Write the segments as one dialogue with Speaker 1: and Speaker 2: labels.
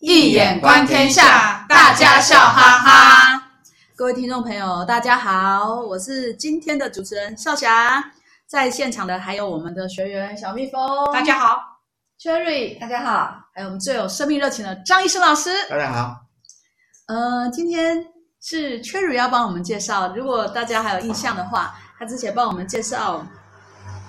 Speaker 1: 易眼观天下，大家笑哈哈。
Speaker 2: 各位听众朋友，大家好，我是今天的主持人少霞。在现场的还有我们的学员小蜜蜂，
Speaker 1: 大家好
Speaker 2: ；Cherry，大家好；还有我们最有生命热情的张医生老师，
Speaker 3: 大家好。
Speaker 2: 呃，今天是 Cherry 要帮我们介绍，如果大家还有印象的话，他之前帮我们介绍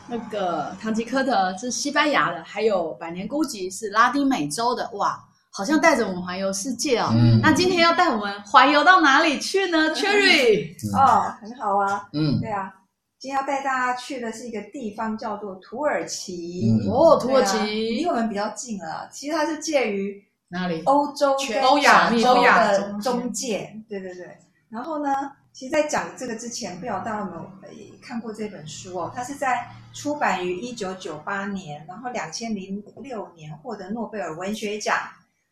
Speaker 2: 那个唐吉诃德是西班牙的，还有百年孤寂是拉丁美洲的，哇。好像带着我们环游世界哦。嗯，那今天要带我们环游到哪里去呢？Cherry，
Speaker 4: 哦，很好啊。
Speaker 3: 嗯，
Speaker 4: 对啊，今天要带大家去的是一个地方，叫做土耳其。
Speaker 2: 嗯、哦，土耳其、啊、
Speaker 4: 离我们比较近了。其实它是介于
Speaker 2: 哪里？
Speaker 4: 欧洲、
Speaker 2: 全欧亚、
Speaker 4: 欧亚的中介。对对对。然后呢，其实，在讲这个之前，不知道大家有没有看过这本书哦？它是在出版于一九九八年，然后两千零六年获得诺贝尔文学奖。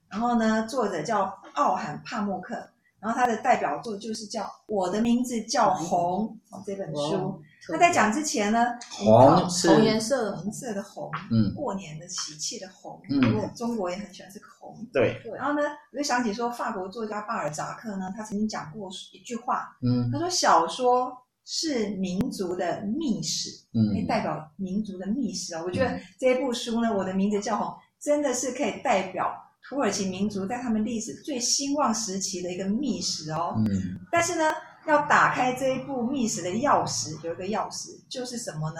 Speaker 4: 然后呢，作者叫奥罕帕默克，然后他的代表作就是叫《我的名字叫红》哦，这本书。他在讲之前呢，
Speaker 3: 红是
Speaker 2: 红颜色的
Speaker 4: 红色的红，
Speaker 3: 嗯，
Speaker 4: 过年的喜气的红，
Speaker 3: 嗯，
Speaker 4: 中国也很喜欢这个红，
Speaker 3: 对。
Speaker 4: 然后呢，我就想起说，法国作家巴尔扎克呢，他曾经讲过一句话，
Speaker 3: 嗯，
Speaker 4: 他说小说是民族的秘史，
Speaker 3: 嗯，
Speaker 4: 可以代表民族的秘史啊。我觉得这一部书呢，《我的名字叫红》，真的是可以代表。土耳其民族在他们历史最兴旺时期的一个秘史哦，
Speaker 3: 嗯，
Speaker 4: 但是呢，要打开这一部秘史的钥匙，有一个钥匙就是什么呢？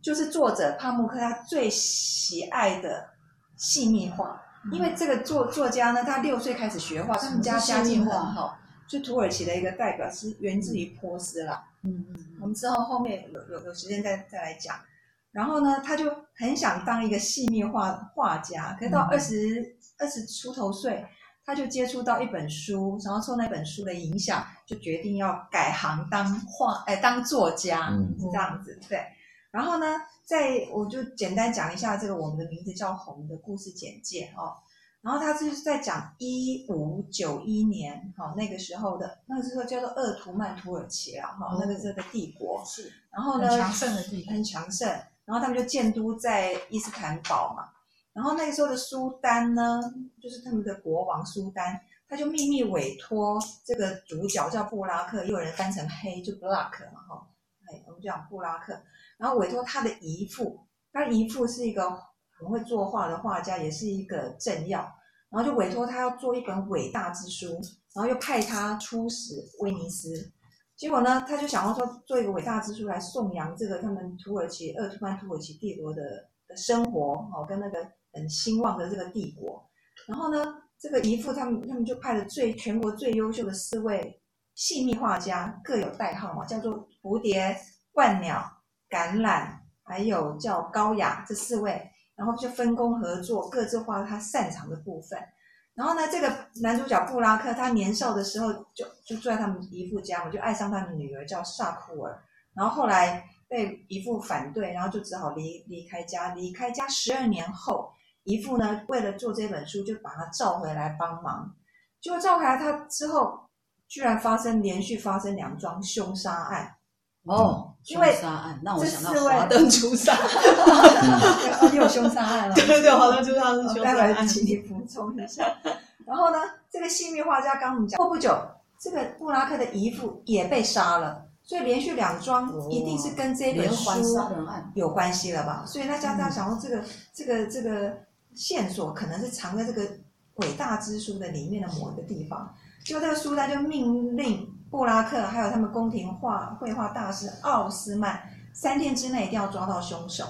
Speaker 4: 就是作者帕慕克他最喜爱的细密画，因为这个作作家呢，他六岁开始学画，他们家家境很好，就土耳其的一个代表是源自于波斯啦，
Speaker 2: 嗯嗯，
Speaker 4: 我们之后后面有有有时间再再来讲。然后呢，他就很想当一个细密画画家，可是到二十二十出头岁，他就接触到一本书，然后受那本书的影响，就决定要改行当画，哎，当作家，
Speaker 3: 嗯，
Speaker 4: 是这样子，对。然后呢，在我就简单讲一下这个我们的名字叫红的故事简介哦。然后他就是在讲一五九一年，哈，那个时候的那个时候叫做鄂图曼土耳其啊，哈，那个这个帝国
Speaker 2: 是，
Speaker 4: 然后呢，
Speaker 1: 很强盛的帝国，
Speaker 4: 很强盛。然后他们就建都在伊斯坦堡嘛，然后那个时候的苏丹呢，就是他们的国王苏丹，他就秘密委托这个主角叫布拉克，又有人翻成黑就 Black 嘛哈，哎，我们就讲布拉克，然后委托他的姨父，他姨父是一个很会作画的画家，也是一个政要，然后就委托他要做一本伟大之书，然后又派他出使威尼斯。结果呢，他就想要说做一个伟大之书来颂扬这个他们土耳其鄂图曼土耳其帝国的的生活哦，跟那个很兴旺的这个帝国。然后呢，这个姨父他们他们就派了最全国最优秀的四位细密画家，各有代号嘛，叫做蝴蝶、鹳鸟、橄榄，还有叫高雅这四位，然后就分工合作，各自画他擅长的部分。然后呢，这个男主角布拉克，他年少的时候就就住在他们姨父家嘛，就爱上他的女儿叫萨库尔。然后后来被姨父反对，然后就只好离离开家。离开家十二年后，姨父呢为了做这本书，就把他召回来帮忙。结果召回来他之后，居然发生连续发生两桩凶杀案。
Speaker 2: 哦，
Speaker 4: 因为
Speaker 2: 杀案，那我想到
Speaker 4: 华
Speaker 2: 灯初上，
Speaker 4: 又有凶杀案了。
Speaker 2: 对对对，华灯初上是凶杀案。
Speaker 4: 待会请你补充一下。然后呢，这个细密画家刚我们讲过不久，这个布拉克的姨父也被杀了，所以连续两桩一定是跟这本书有关系了吧？所以大家大家想说，这个、嗯、这个这个线索可能是藏在这个伟大之书的里面的某一个地方。就这个书单就命令。布拉克还有他们宫廷画绘画大师奥斯曼，三天之内一定要抓到凶手。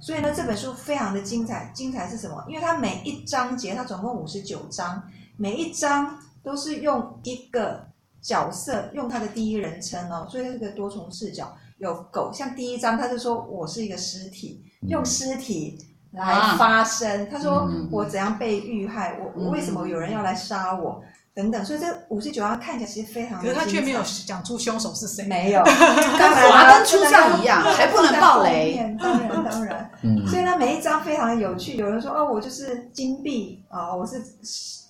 Speaker 4: 所以呢，这本书非常的精彩。精彩是什么？因为它每一章节，它总共五十九章，每一章都是用一个角色，用他的第一人称哦，所以它是个多重视角。有狗，像第一章，他就说我是一个尸体，用尸体来发声。他说我怎样被遇害，我我为什么有人要来杀我？等等，所以这五十九章看起来其实非常的，
Speaker 1: 可是他却没有讲出凶手是谁，
Speaker 4: 没有，跟
Speaker 2: 华灯初上一样，还不能爆雷。
Speaker 4: 当然当然，所以呢，每一章非常的有趣。有人说哦，我就是金币啊，我是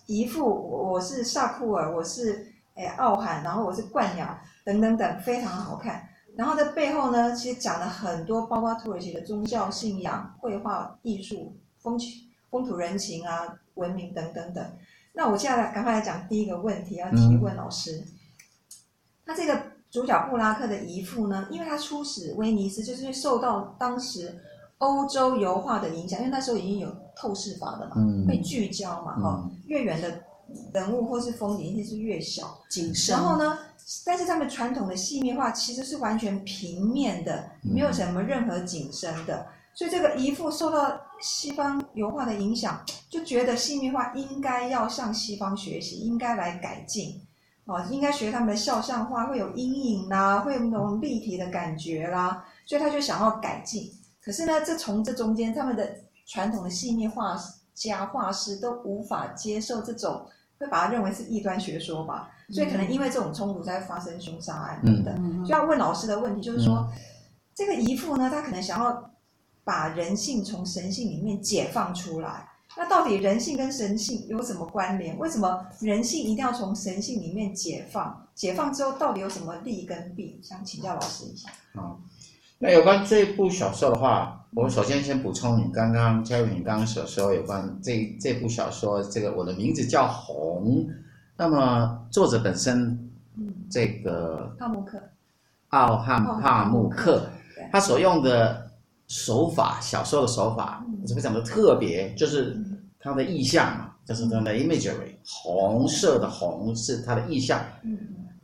Speaker 4: 姨父，我是萨库尔，我是哎奥罕，然后我是冠鸟，等等等，非常好看。然后在背后呢，其实讲了很多，包括土耳其的宗教信仰、绘画艺术、风情、风土人情啊、文明等等等。那我现在来赶快来讲第一个问题，要提问老师。他、嗯、这个主角布拉克的姨父呢，因为他出使威尼斯，就是受到当时欧洲油画的影响，因为那时候已经有透视法的嘛，嗯、会聚焦嘛，哈、嗯，越远的人物或是风景一定是越小谨慎。然后呢，但是他们传统的细密画其实是完全平面的，没有什么任何景深的。嗯所以这个遗腹受到西方油画的影响，就觉得细密画应该要向西方学习，应该来改进，哦，应该学他们的肖像画，会有阴影啦，会有那种立体的感觉啦，所以他就想要改进。可是呢，这从这中间，他们的传统的细密画家、画师都无法接受这种，会把它认为是异端学说吧。所以可能因为这种冲突才会发生凶杀案等等。嗯，就要问老师的问题就是说，嗯、这个姨父呢，他可能想要。把人性从神性里面解放出来，那到底人性跟神性有什么关联？为什么人性一定要从神性里面解放？解放之后到底有什么利跟弊？想请教老师一下。
Speaker 3: 好，那有关这部小说的话，我首先先补充你刚刚嘉宇你刚刚所说有关这这部小说，这个我的名字叫红。那么作者本身，这个
Speaker 4: 帕慕克，
Speaker 3: 奥汉帕慕克，他所用的。手法，小说的手法是非常的特别，就是他的意象嘛，就是他的 imagery，红色的红是他的意象。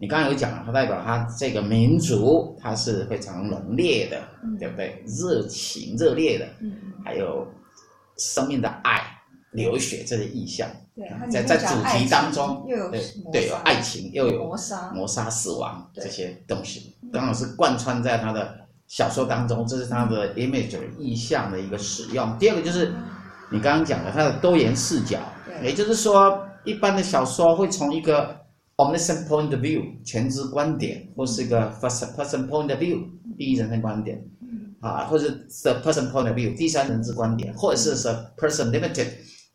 Speaker 3: 你刚刚有讲了，它代表它这个民族，它是非常浓烈的，对不对？热情、热烈的，还有生命的爱、流血这些意象。在在主题当中，对对，有爱情，又有谋杀、谋杀、死亡这些东西，刚好是贯穿在他的。小说当中，这是他的 image 意象的一个使用。第二个就是你刚刚讲的他的多元视角，也就是说，一般的小说会从一个 omniscient point of view 全知观点，或是一个 first person point of view 第一人称观点，啊，或者 the person point of view 第三人称观点，或者是 the person limited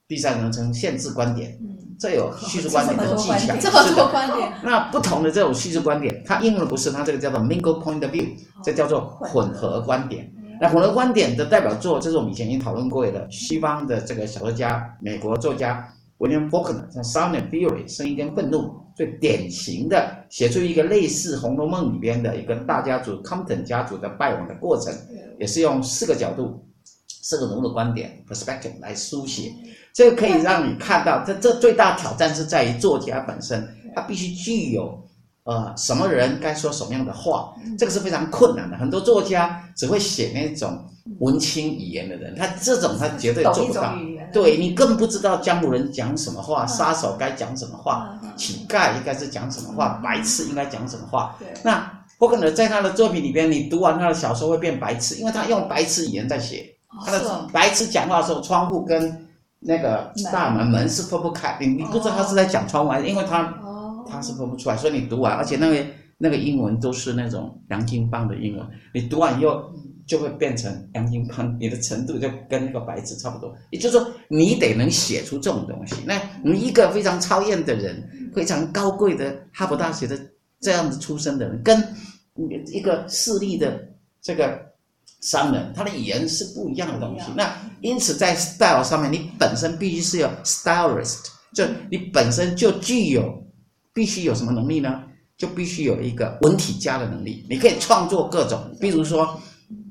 Speaker 3: 第三人称限制观点。这有叙述观点的技巧，
Speaker 2: 这么多观点。
Speaker 3: 那不同的这种叙述观点，它应用的不是它这个叫做 mingle point of view，这叫做混合观点。那混合观点的代表作，这是我们以前已经讨论过的，西方的这个小说家，美国作家 William Faulkner，像《Sound and Fury》声音跟愤怒，最典型的写出一个类似《红楼梦》里边的一个大家族 Compton 家族的败亡的过程，也是用四个角度、四个人物的观点 perspective 来书写。这个可以让你看到，这这最大挑战是在于作家本身，他必须具有，呃，什么人该说什么样的话，这个是非常困难的。很多作家只会写那种文青语言的人，他这种他绝对做不到。对，你更不知道江湖人讲什么话，杀手该讲什么话，乞丐应该是讲什么话，白痴应该讲什么话。那不可能在他的作品里边，你读完他的小说会变白痴，因为他用白痴语言在写。他的白痴讲话的时候，窗户跟那个大门门是分不开，你你不知道他是在讲窗外，因为他他是分不出来，所以你读完，而且那个那个英文都是那种洋泾浜的英文，你读完以后就会变成洋泾浜，你的程度就跟那个白纸差不多。也就是说，你得能写出这种东西。那你一个非常超验的人，非常高贵的哈佛大学的这样子出身的人，跟一个势力的这个。商人，他的语言是不一样的东西。那因此在 style 上面，你本身必须是有 stylist，就你本身就具有，必须有什么能力呢？就必须有一个文体家的能力。你可以创作各种，比如说，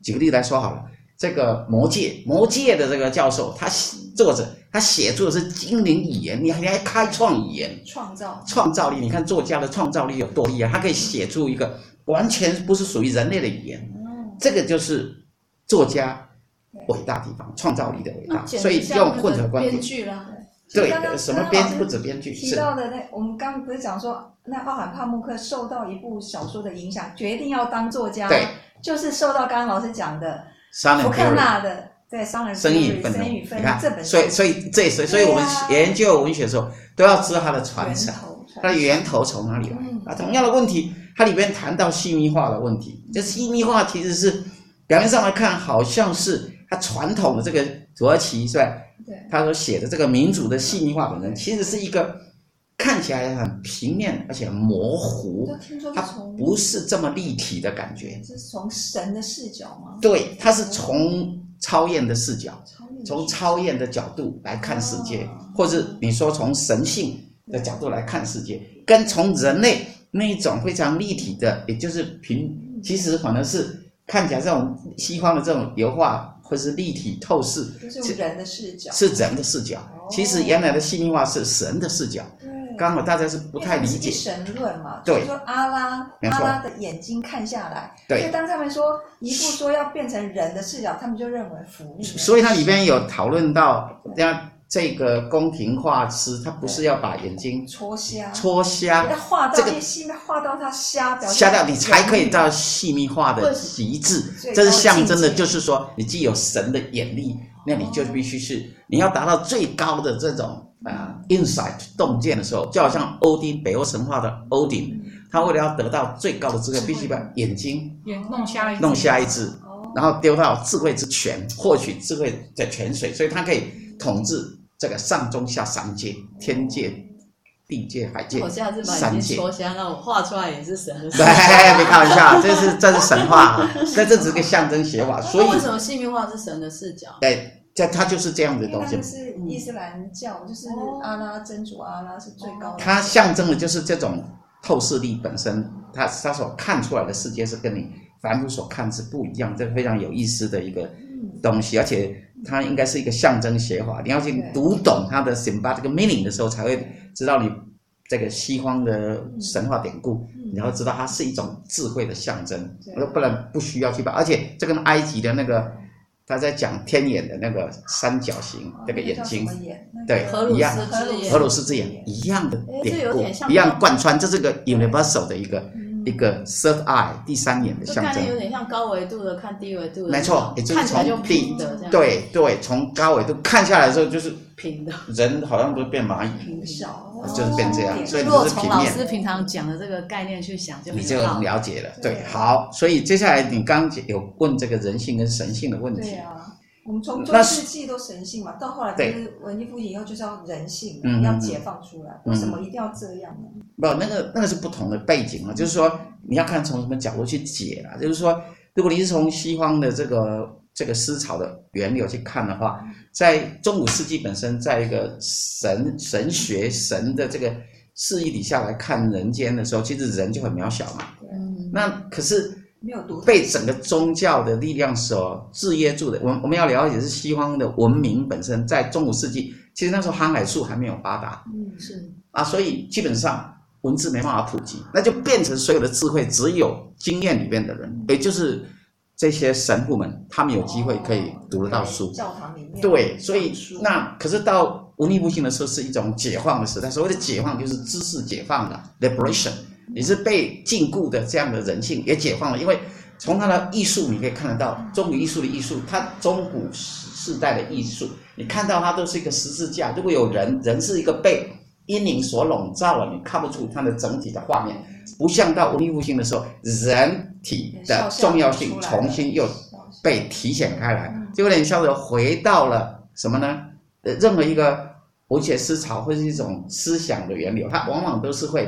Speaker 3: 举个例子来说好了，这个《魔界》，《魔界》的这个教授，他作者他写作的是精灵语言，你还你还开创语言，
Speaker 4: 创造
Speaker 3: 创造力。你看作家的创造力有多厉害，他可以写出一个完全不是属于人类的语言。这个就是作家伟大地方，创造力的伟大，所以用混合观点。编剧了，对，什么编不止编剧。
Speaker 4: 提到的那，我们刚刚不是讲说，那奥罕帕慕克受到一部小说的影响，决定要当作家，
Speaker 3: 对，
Speaker 4: 就是受到刚刚老师讲的福克纳的在《商人
Speaker 3: 生意分你看这本，所以所以这所以所以我们研究文学的时候，都要知道它的传承，它的源头从哪里来啊？同样的问题。它里边谈到细密化的问题，这细密化其实是表面上来看，好像是它传统的这个土耳其是吧？对，他所写的这个民族的细腻化本身，其实是一个看起来很平面而且很模糊，它不是这么立体的感
Speaker 4: 觉。是从神的视角吗？
Speaker 3: 对，它是从超验的视角，从超验的角度来看世界，或者你说从神性的角度来看世界，跟从人类那一种非常立体的，也就是平，其实可能是看起来这种西方的这种油画。或是立体透视，
Speaker 4: 就是人的视角，
Speaker 3: 是人的视角。哦、其实原来的细密化是神的视角。刚好大家是不太理解
Speaker 4: 神论嘛。
Speaker 3: 对，
Speaker 4: 就是、说阿拉阿拉的眼睛看下来，对。所以当他们说一步说要变成人的视角，他们就认为福利。
Speaker 3: 所以它里边有讨论到，像这个宫廷画师，他不是要把眼睛
Speaker 4: 戳瞎，
Speaker 3: 戳瞎，
Speaker 4: 要画到这个细密画到他瞎，
Speaker 3: 瞎掉，你才可以到细密画的极致。这是象征的，就是说你既有神的眼力，那你就必须是你要达到最高的这种啊、uh, insight 洞见的时候，就好像欧丁北欧神话的欧丁，他为了要得到最高的智慧，必须把眼睛
Speaker 1: 弄瞎
Speaker 3: 弄瞎一只，然后丢到智慧之泉，获取智慧的泉水，所以他可以统治这个上中下三界，天界、地界、海界，
Speaker 2: 我下次把眼睛戳瞎，那我画出来也是神的。
Speaker 3: 对，没开玩笑，这是这是神话，这这只是个象征写法。所以
Speaker 2: 为什么细密画是神的视角？
Speaker 3: 对。这它就是这样的东西。
Speaker 4: 它是伊斯兰教，就是阿拉真主阿拉是最高的。
Speaker 3: 它象征的就是这种透视力本身，它它所看出来的世界是跟你凡夫所看是不一样，这个非常有意思的一个东西，而且它应该是一个象征写法。你要去读懂它的 symbolic meaning 的时候，才会知道你这个西方的神话典故，你要知道它是一种智慧的象征，不然不需要去把。而且这跟埃及的那个。他在讲天眼的那个三角形，那个眼睛，对，一样，荷鲁斯之眼一样的典故，一样贯穿，这是个 universal 的一个一个 third eye 第三眼的象征，
Speaker 2: 有点像高维度的看低维度的，
Speaker 3: 没错，也就是从低，对对，从高维度看下来之后就是
Speaker 2: 平的，
Speaker 3: 人好像都变蚂蚁，
Speaker 4: 平小。
Speaker 3: 就是变这样，所以
Speaker 2: 你是平面老师平常讲的这个概念去想，就
Speaker 3: 你就了解了。对，好，所以接下来你刚刚有问这个人性跟神性的问题。
Speaker 4: 对啊，我们从中世纪都神性嘛，到后来就是文艺复兴以后就是要人性，要解放出来。为什么一定要这样呢？
Speaker 3: 不，那个那个是不同的背景啊，就是说你要看从什么角度去解啊。就是说，如果你是从西方的这个。这个思潮的源流去看的话，在中古世纪本身，在一个神神学神的这个示意底下来看人间的时候，其实人就很渺小嘛。嗯。那可是没有被整个宗教的力量所制约住的。我们我们要了解是西方的文明本身，在中古世纪，其实那时候航海术还没有发达。嗯，是。啊，所以基本上文字没办法普及，那就变成所有的智慧只有经验里面的人，也就是。这些神父们，他们有机会可以读得到书，
Speaker 4: 教堂里面
Speaker 3: 对，所以那可是到文艺复兴的时候是一种解放的时代。所谓的解放就是知识解放了，liberation，你是被禁锢的这样的人性也解放了。因为从他的艺术你可以看得到，中古艺术的艺术，它中古世代的艺术，你看到它都是一个十字架。如果有人，人是一个被阴影所笼罩了，你看不出它的整体的画面。不像到文艺复兴的时候，人体的重要性重新又被体现开来，就有点像是回到了什么呢？呃，任何一个文学思潮或是一种思想的源流，它往往都是会，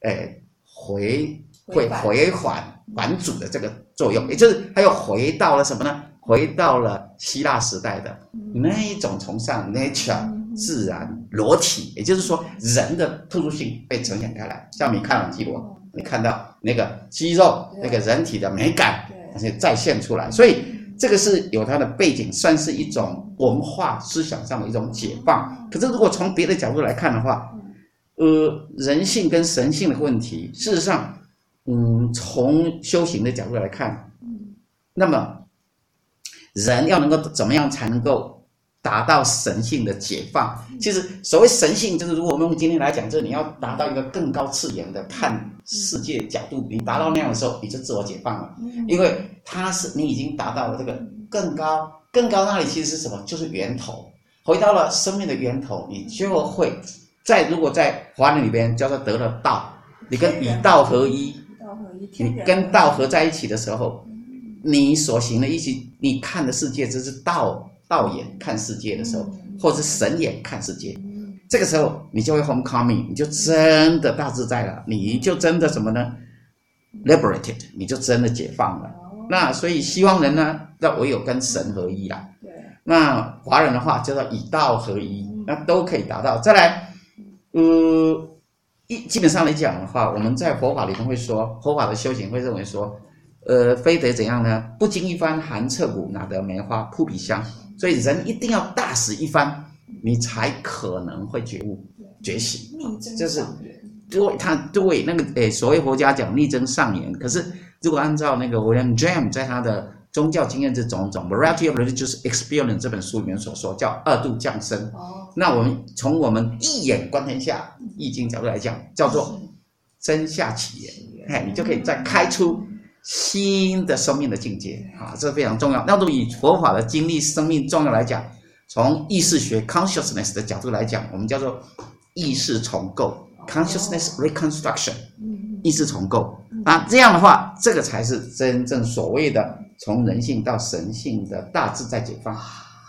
Speaker 3: 诶，回会回返返祖的这个作用，也就是它又回到了什么呢？回到了希腊时代的那一种崇尚 nature。自然裸体，也就是说，人的特殊性被呈现开来。像米开朗基罗，你看到那个肌肉，那个人体的美感，而且再现出来。所以这个是有它的背景，算是一种文化思想上的一种解放。可是如果从别的角度来看的话，呃，人性跟神性的问题，事实上，嗯，从修行的角度来看，那么人要能够怎么样才能够？达到神性的解放，其实所谓神性，就是如果我们用今天来讲，就是你要达到一个更高次元的看世界角度，你达到那样的时候，你就自我解放了，因为它是你已经达到了这个更高、更高那里其实是什么？就是源头，回到了生命的源头，你就会在如果在华人里边叫做得了道，你跟以道合一，你跟道合在一起的时候，你所行的一起，你看的世界就是道。道眼看世界的时候，或者是神眼看世界，这个时候你就会 homecoming，你就真的大自在了，你就真的什么呢？liberated，你就真的解放了。那所以西方人呢，那唯有跟神合一啊。
Speaker 2: 对。
Speaker 3: 那华人的话叫做以道合一，那都可以达到。再来，呃，一基本上来讲的话，我们在佛法里头会说，佛法的修行会认为说，呃，非得怎样呢？不经一番寒彻骨，哪得梅花扑鼻香？所以人一定要大死一番，你才可能会觉悟、觉醒。就是对他对那个诶，所谓佛家讲逆增上缘。可是如果按照那个 William James 在他的宗教经验之种种 Variety of Religious Experience 这本书里面所说，叫二度降生。哦，那我们从我们一眼观天下易经角度来讲，叫做真下起源，哎，你就可以再开出新的生命的境界啊，这是非常重要。那如果以佛法的经历生命重要来讲，从意识学 Consciousness 的角度来讲，我们叫做意识重构 Consciousness Reconstruction，意识重构。啊，这样的话，这个才是真正所谓的。从人性到神性的大自在解放，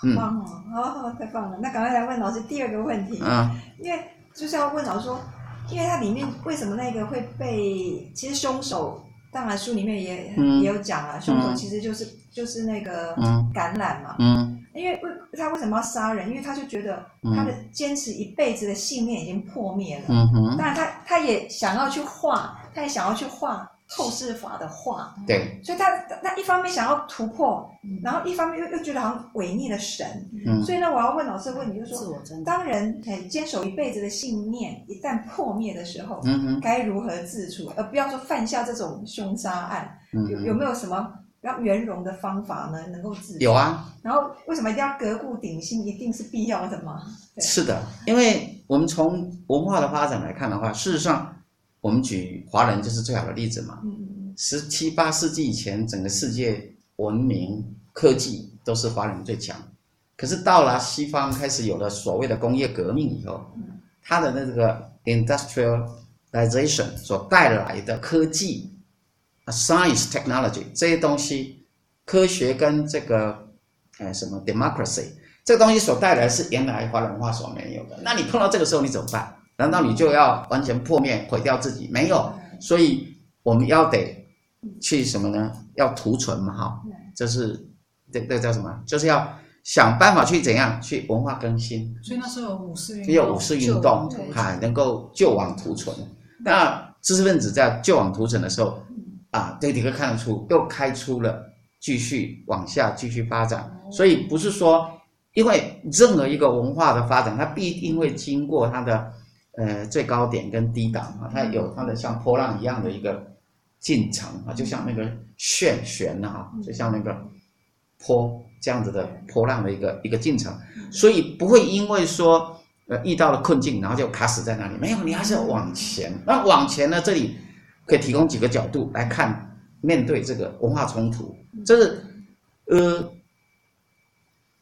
Speaker 4: 嗯，棒哦，好，太棒了。那赶快来问老师第二个问题，
Speaker 3: 嗯，
Speaker 4: 因为就是要问老师说，因为它里面为什么那个会被？其实凶手，当然书里面也、嗯、也有讲啊，凶手其实就是、嗯、就是那个感染嘛，嗯，因为为他为什么要杀人？因为他就觉得他的坚持一辈子的信念已经破灭了，嗯哼，当然他他也想要去化，他也想要去化。透视法的话，
Speaker 3: 对，
Speaker 4: 所以他那一方面想要突破，然后一方面又又觉得好像违逆了神，嗯，所以呢，我要问老师问你，就是说，当人很坚守一辈子的信念一旦破灭的时候，嗯哼，该如何自处，而不要说犯下这种凶杀案，嗯，有有没有什么比较圆融的方法呢？能够自处？
Speaker 3: 有啊。
Speaker 4: 然后为什么一定要革故鼎新？一定是必要的吗？
Speaker 3: 是的，因为我们从文化的发展来看的话，事实上。我们举华人就是最好的例子嘛。十七八世纪以前，整个世界文明科技都是华人最强。可是到了西方，开始有了所谓的工业革命以后，它的那个 industrialization 所带来的科技，science technology 这些东西，科学跟这个呃什么 democracy 这个东西所带来是原来华人文化所没有的。那你碰到这个时候，你怎么办？难道你就要完全破灭、毁掉自己？没有，所以我们要得去什么呢？要图存嘛，哈，这是这这叫什么？就是要想办法去怎样去文化更新。
Speaker 1: 所以那时候有五四运动，
Speaker 3: 有五四运动，哈，能够救亡图存。那知识分子在救亡图存的时候，啊，这你可以看得出，又开出了继续往下继续发展。所以不是说，因为任何一个文化的发展，它必定会经过它的。呃，最高点跟低档啊，它有它的像波浪一样的一个进程啊，就像那个旋旋的哈，就像那个坡这样子的波浪的一个一个进程，所以不会因为说呃遇到了困境，然后就卡死在那里，没有，你还是要往前。那往前呢，这里可以提供几个角度来看，面对这个文化冲突，这是呃。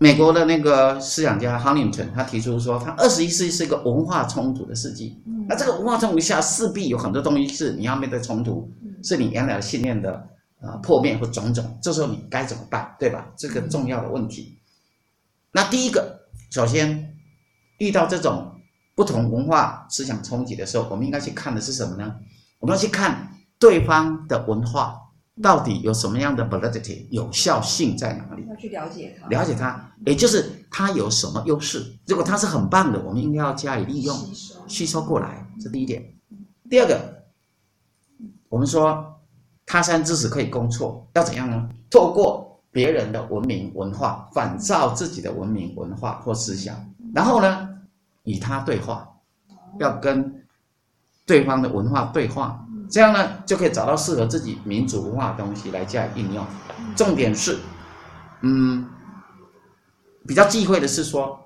Speaker 3: 美国的那个思想家 Huntington 他提出说，他二十一世纪是一个文化冲突的世纪。那这个文化冲突下，势必有很多东西是你要面对冲突，是你原来的信念的啊破灭或种种。这时候你该怎么办，对吧？这个重要的问题。那第一个，首先遇到这种不同文化思想冲击的时候，我们应该去看的是什么呢？我们要去看对方的文化。到底有什么样的 validity 有效性在哪里？
Speaker 4: 要去了解它，
Speaker 3: 了解它，也就是它有什么优势。如果它是很棒的，我们应该要加以利用，吸收，过来。这第一点。第二个，我们说他山之石可以攻错，要怎样呢？透过别人的文明文化，反照自己的文明文化或思想，然后呢，与他对话，要跟对方的文化对话。这样呢，就可以找到适合自己民族文化的东西来加以应用。重点是，嗯，比较忌讳的是说，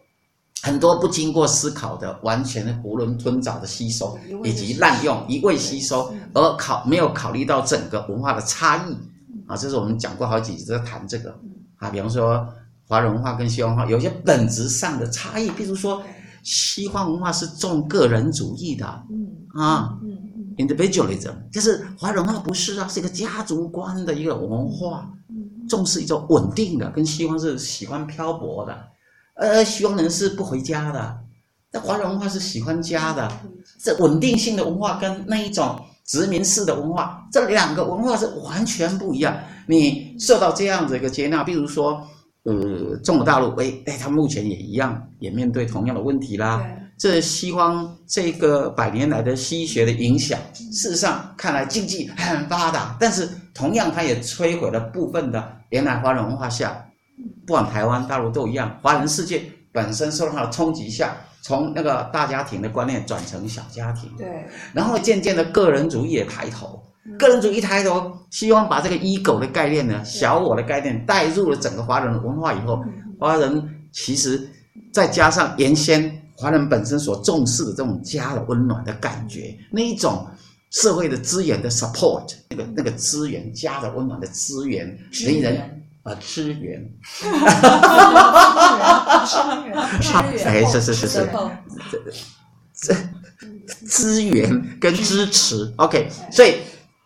Speaker 3: 很多不经过思考的、完全的囫囵吞枣的吸收，以及滥用、一味吸收，而考没有考虑到整个文化的差异啊。这是我们讲过好几次在谈这个啊。比方说，华人文化跟西方文化有些本质上的差异，比如说，西方文化是重个人主义的，啊。Individualism 就是华人文化不是啊，是一个家族观的一个文化，重视一种稳定的，跟西方是喜欢漂泊的，呃，西方人是不回家的，那华人文化是喜欢家的，这稳定性的文化跟那一种殖民式的文化，这两个文化是完全不一样。你受到这样子一个接纳，比如说，呃，中国大陆，哎哎，他目前也一样，也面对同样的问题啦。这西方这个百年来的西医学的影响，事实上看来经济很发达，但是同样它也摧毁了部分的原来华人文化下，不管台湾、大陆都一样，华人世界本身受到它的冲击下。从那个大家庭的观念转成小家庭，
Speaker 4: 对，
Speaker 3: 然后渐渐的个人主义也抬头，嗯、个人主义抬头，希望把这个 ego 的概念呢，小我的概念带入了整个华人文化以后，华人其实再加上原先华人本身所重视的这种家的温暖的感觉，那一种社会的资源的 support，那个那个资源家的温暖的资源，令人。啊，支援，支援，哎，是是是是，这这资源跟支持，OK，所以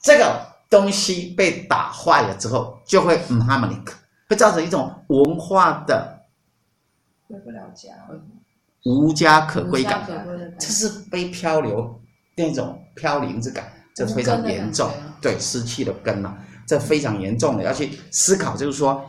Speaker 3: 这个东西被打坏了之后，就会唔 harmonic，会造成一种文化的
Speaker 4: 回不了家，
Speaker 3: 无家可归感，这是被漂流那种飘零之感，这非常严重，对，失去了根了。这非常严重的，要去思考，就是说，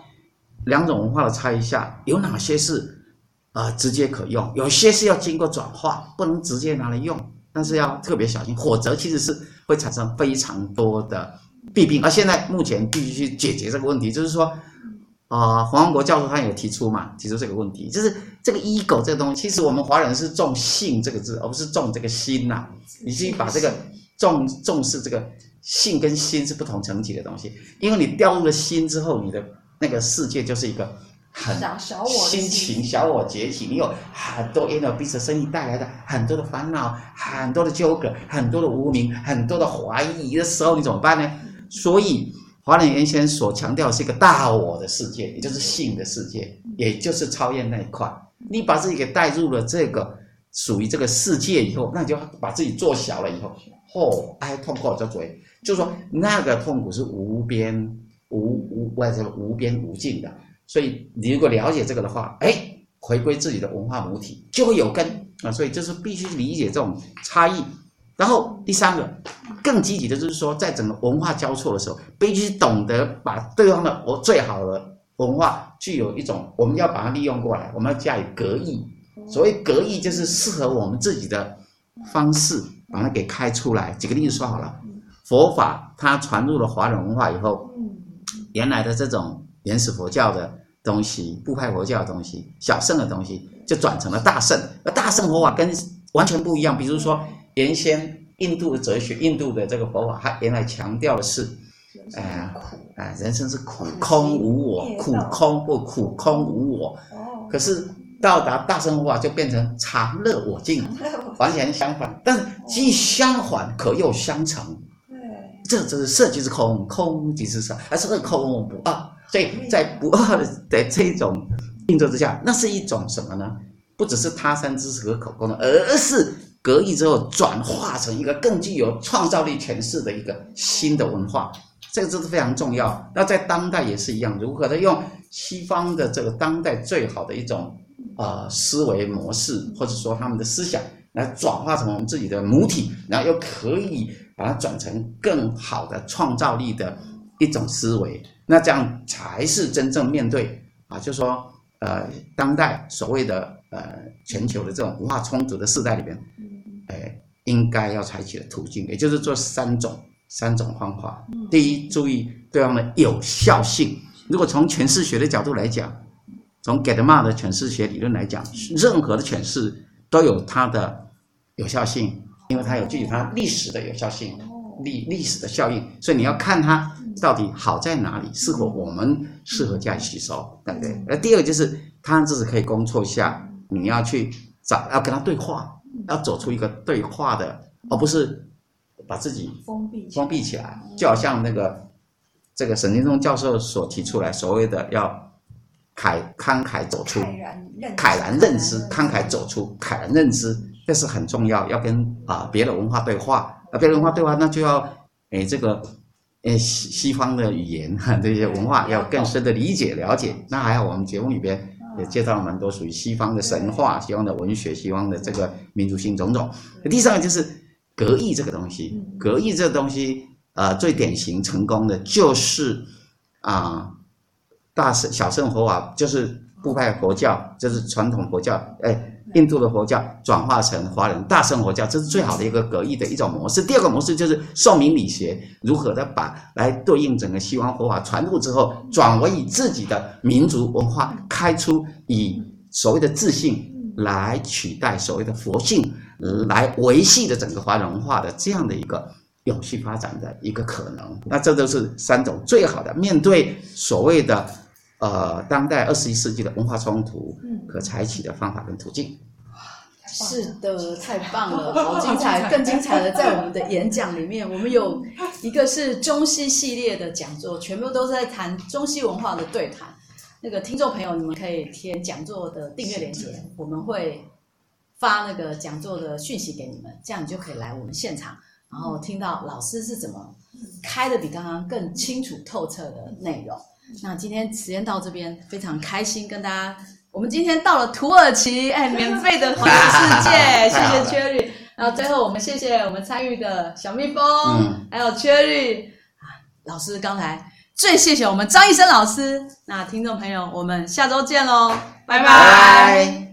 Speaker 3: 两种文化的差异下，有哪些是啊、呃、直接可用，有些是要经过转化，不能直接拿来用，但是要特别小心，否则其实是会产生非常多的弊病。而现在目前必须去解决这个问题，就是说，啊、呃，黄万国教授他有提出嘛，提出这个问题，就是这个 ego 这个东西，其实我们华人是重性这个字，而不是重这个心呐、啊，你去把这个重重视这个。性跟心是不同层级的东西，因为你掉入了心之后，你的那个世界就是一个很心情小我崛起，你有很多因为彼此生意带来的很多的烦恼、很多的纠葛、很多的无名、很多的怀疑的时候，你怎么办呢？所以华人原先所强调是一个大我的世界，也就是性的世界，也就是超越那一块。你把自己给带入了这个属于这个世界以后，那你就把自己做小了以后，哦，哎痛苦就嘴。就是说，那个痛苦是无边无无或者无边无尽的，所以你如果了解这个的话，哎，回归自己的文化母体就会有根啊，所以就是必须理解这种差异。然后第三个，更积极的就是说，在整个文化交错的时候，必须懂得把对方的我最好的文化，具有一种我们要把它利用过来，我们要加以格义。所谓格义，就是适合我们自己的方式，把它给开出来。举个例子说好了。佛法它传入了华人文化以后，原来的这种原始佛教的东西、部派佛教的东西、小乘的东西，就转成了大乘。而大乘佛法跟完全不一样。比如说，原先印度的哲学、印度的这个佛法，它原来强调的是，哎、呃、哎，人生是苦空无我，苦空或苦空无我。可是到达大乘佛法就变成常乐我净，完全相反。但既相反，可又相成。这就是色即是空，空即是色，而是空不二。所以在不二的这种运作之下，那是一种什么呢？不只是他山之石和可攻的，而是格义之后转化成一个更具有创造力诠释的一个新的文化。这个就是非常重要。那在当代也是一样，如何的用西方的这个当代最好的一种呃思维模式，或者说他们的思想，来转化成我们自己的母体，然后又可以。把它转成更好的创造力的一种思维，那这样才是真正面对啊，就说呃，当代所谓的呃全球的这种文化冲突的时代里边，应该要采取的途径，也就是做三种三种方法。第一，注意对方的有效性。如果从诠释学的角度来讲，从 Getma 的诠释学理论来讲，任何的诠释都有它的有效性。因为它有具有它历史的有效性，历历史的效应，所以你要看它到底好在哪里，是否我们适合加以吸收，对不对？而第二个就是它只是可以攻错下，你要去找，要跟他对话，要走出一个对话的，而不是把自己封闭封闭起来，就好像那个这个沈金忠教授所提出来所谓的要慨慷慨走出慨然慨然认知，慷慨走出慨然认知。这是很重要，要跟啊别的文化对话，啊别的文化对话，那就要诶这个诶西西方的语言哈这些文化要更深的理解了解。那还有我们节目里边也介绍了蛮多属于西方的神话、西方的文学、西方的这个民族性种种。第三个就是格义这个东西，格义这个东西，呃，最典型成功的就是啊、呃，大圣小圣佛法就是部派佛教，就是传统佛教，哎。印度的佛教转化成华人大乘佛教，这是最好的一个格义的一种模式。第二个模式就是宋明理学如何的把来对应整个西方佛法传入之后，转为以自己的民族文化开出以所谓的自信来取代所谓的佛性，来维系的整个华人文化的这样的一个永续发展的一个可能。那这都是三种最好的面对所谓的。呃，当代二十一世纪的文化冲突，可采取的方法跟途径。
Speaker 2: 是的，太棒了，好精彩！更精彩的在我们的演讲里面，我们有一个是中西系列的讲座，全部都是在谈中西文化的对谈。那个听众朋友，你们可以填讲座的订阅链接，我们会发那个讲座的讯息给你们，这样你就可以来我们现场，然后听到老师是怎么开的比刚刚更清楚透彻的内容。那今天时间到这边，非常开心跟大家。我们今天到了土耳其，哎，免费的环游世界，谢谢 Cherry。然后最后我们谢谢我们参与的小蜜蜂，嗯、还有 Cherry 啊，老师刚才最谢谢我们张医生老师。那听众朋友，我们下周见喽，拜拜。拜拜。